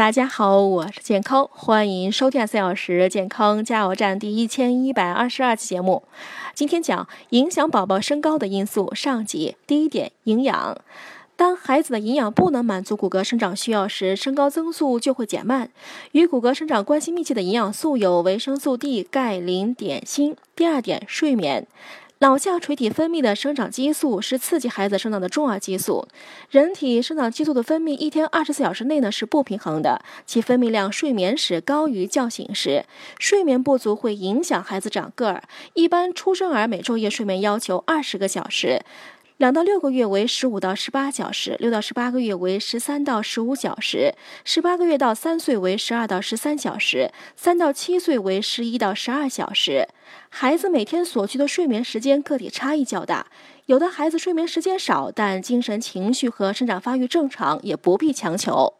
大家好，我是健康，欢迎收听四小时健康加油站第一千一百二十二期节目。今天讲影响宝宝身高的因素上集。第一点，营养。当孩子的营养不能满足骨骼生长需要时，身高增速就会减慢。与骨骼生长关系密切的营养素有维生素 D、钙、磷、碘、锌。第二点，睡眠。脑下垂体分泌的生长激素是刺激孩子生长的重要激素。人体生长激素的分泌一天二十四小时内呢是不平衡的，其分泌量睡眠时高于觉醒时。睡眠不足会影响孩子长个儿。一般出生儿每昼夜睡眠要求二十个小时。两到六个月为十五到十八小时，六到十八个月为十三到十五小时，十八个月到三岁为十二到十三小时，三到七岁为十一到十二小时。孩子每天所需的睡眠时间个体差异较大，有的孩子睡眠时间少，但精神情绪和生长发育正常，也不必强求。